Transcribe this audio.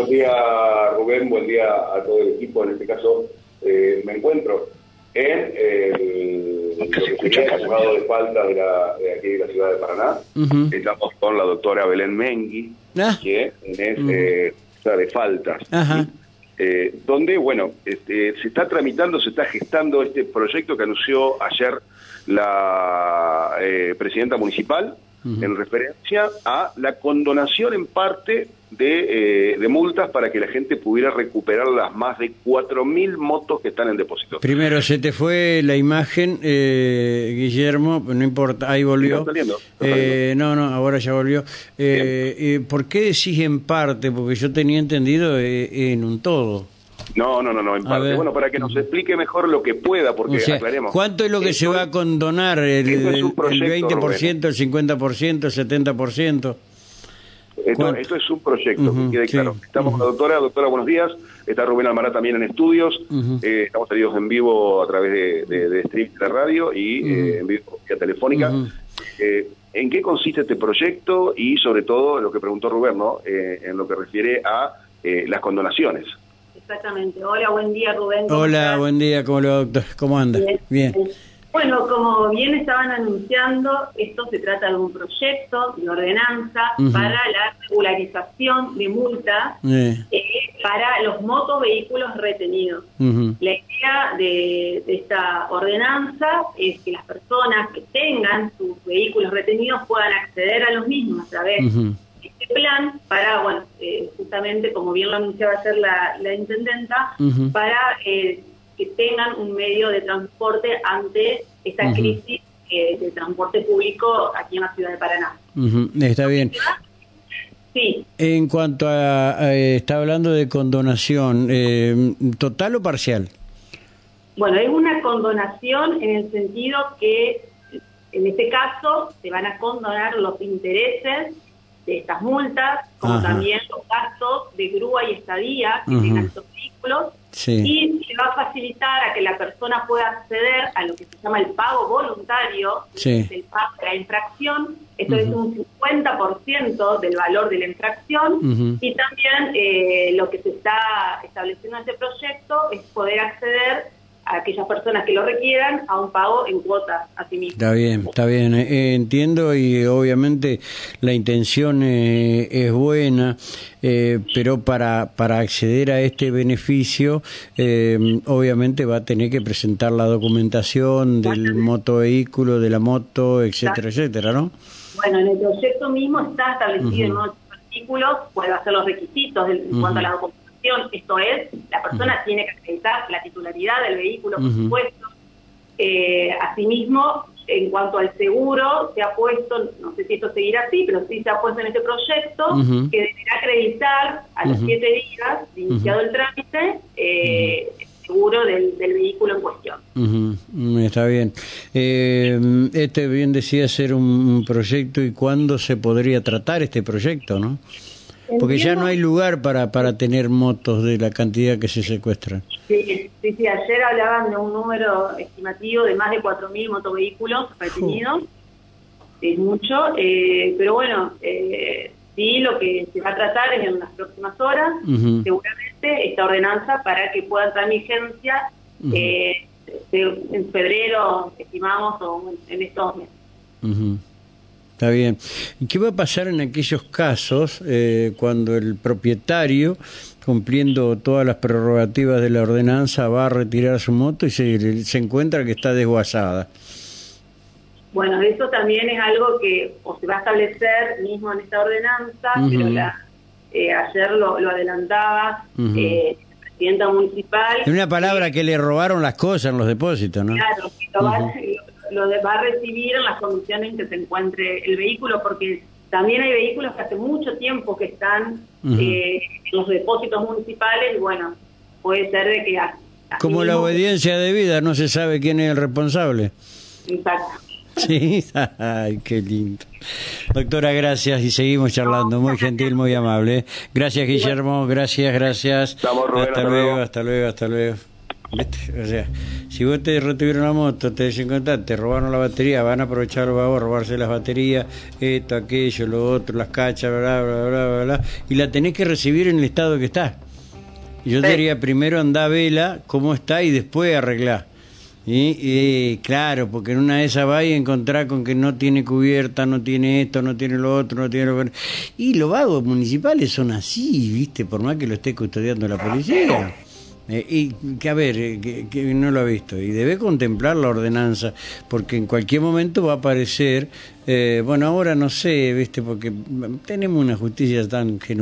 Buen día, Rubén, buen día a todo el equipo. En este caso, eh, me encuentro en el, juzgado de falta de, la, de aquí de la ciudad de Paraná. Estamos con la doctora Belén Mengui, ah. que es eh, de faltas. Eh, donde, bueno, este, se está tramitando, se está gestando este proyecto que anunció ayer la eh, presidenta municipal en referencia a la condonación en parte de, eh, de, multas para que la gente pudiera recuperar las más de 4.000 motos que están en depósito. Primero, se te fue la imagen, eh, Guillermo, no importa, ahí volvió. Eh, no, no, ahora ya volvió. ¿Por qué decís en parte? Porque yo tenía entendido en un todo. No, no, no, no, en parte. Bueno, para que nos explique mejor lo que pueda, porque aclaremos. ¿Cuánto es lo que se va a condonar? ¿El, el 20%, el 50%, el 70%? Esto, es un proyecto, que quede claro. Estamos con la doctora, doctora, buenos días. Está Rubén Almará también en estudios. Eh, estamos salidos en vivo a través de, de, stream de la radio y eh, en vivo vía telefónica. Eh, ¿En qué consiste este proyecto y sobre todo lo que preguntó Rubén, ¿no? en lo que refiere a las condonaciones? Exactamente. Hola, buen día Rubén. Hola, buen día, ¿cómo, lo, cómo anda? Bien. Bueno, como bien estaban anunciando, esto se trata de un proyecto de ordenanza para la regularización de multas eh, para los motovehículos retenidos. La idea de, esta ordenanza es que las personas que tengan sus vehículos retenidos puedan acceder a los mismos a través de este plan para, bueno, eh, justamente como bien lo anunciaba ayer la, la intendenta, para eh, que tengan un medio de transporte ante esta crisis eh, de transporte público aquí en la ciudad de Paraná. Está bien. Sí. En cuanto a, está hablando de condonación, eh, ¿total o parcial? Bueno, es una condonación en el sentido que en este caso se van a condonar los intereses de estas multas, como también los gastos de grúa y estadía que tengan estos vehículos, y se va a facilitar a que la persona pueda acceder a lo que se llama el pago voluntario, el pago de la infracción, esto es un 50% del valor de la infracción, y también eh, lo que se está estableciendo en este proyecto es poder acceder a aquellas personas que lo requieran a un pago en cuotas a sí mismo. Está bien, está bien, eh, entiendo y obviamente la intención eh, es buena, eh, pero para, para acceder a este beneficio obviamente va a tener que presentar la documentación del motovehículo, de la moto, etcétera, etcétera, ¿no? Bueno, en el proyecto mismo está establecido en unos artículos puede hacer los requisitos en cuanto a la documentación esto es, la persona tiene que acreditar la titularidad del vehículo, por supuesto. Eh, asimismo, en cuanto al seguro, se ha puesto, no sé si esto seguirá así, pero sí se ha puesto en este proyecto que deberá acreditar a los siete días de iniciado el trámite eh, el seguro del, vehículo en cuestión. Está bien. Eh, este bien decía ser un proyecto y cuándo se podría tratar este proyecto, ¿no? Porque ya no hay lugar para, para tener motos de la cantidad que se secuestran. Sí, sí, sí ayer hablaban de un número estimativo de más de 4.000 motovehículos retenidos. Es mucho, eh, pero bueno, eh, sí lo que se va a tratar es en las próximas horas, seguramente, esta ordenanza para que pueda entrar en vigencia eh, en febrero, estimamos, o en estos meses. Está bien. ¿Y qué va a pasar en aquellos casos eh, cuando el propietario, cumpliendo todas las prerrogativas de la ordenanza, va a retirar su moto y se, se encuentra que está desguazada? Bueno, eso también es algo que o se va a establecer mismo en esta ordenanza, pero la, eh, ayer lo, adelantaba eh, la presidenta municipal. En una palabra que le robaron las cosas en los depósitos, ¿no? Claro, lo, va, lo va a recibir en las condiciones en que se encuentre el vehículo, porque también hay vehículos que hace mucho tiempo que están eh, en los depósitos municipales y bueno, puede ser de que... Como la obediencia debida, no se sabe quién es el responsable. Exacto. Sí, ay, qué lindo. Doctora, gracias y seguimos charlando. Muy gentil, muy amable. Gracias, Guillermo. Gracias, gracias. hasta luego, hasta luego, hasta luego. O sea, si vos te retuvieron la moto, te desencontraste, te robaron la batería, van a aprovechar a robarse las baterías, esto, aquello, lo otro, las cachas, bla, bla, bla, bla, bla, y la tenés que recibir en el estado que está. Yo diría primero anda a vela cómo está y después arreglar. Y, claro, porque en una de esas va a encontrar con que no tiene cubierta, no tiene esto, no tiene lo otro, no tiene lo Y los vagos municipales son así, ¿viste? Por más que lo esté custodiando la policía. Eh, y que a ver, eh, que, no lo ha visto, y debe contemplar la ordenanza, porque en cualquier momento va a aparecer, eh, bueno, ahora no sé, viste, porque tenemos una justicia tan genuina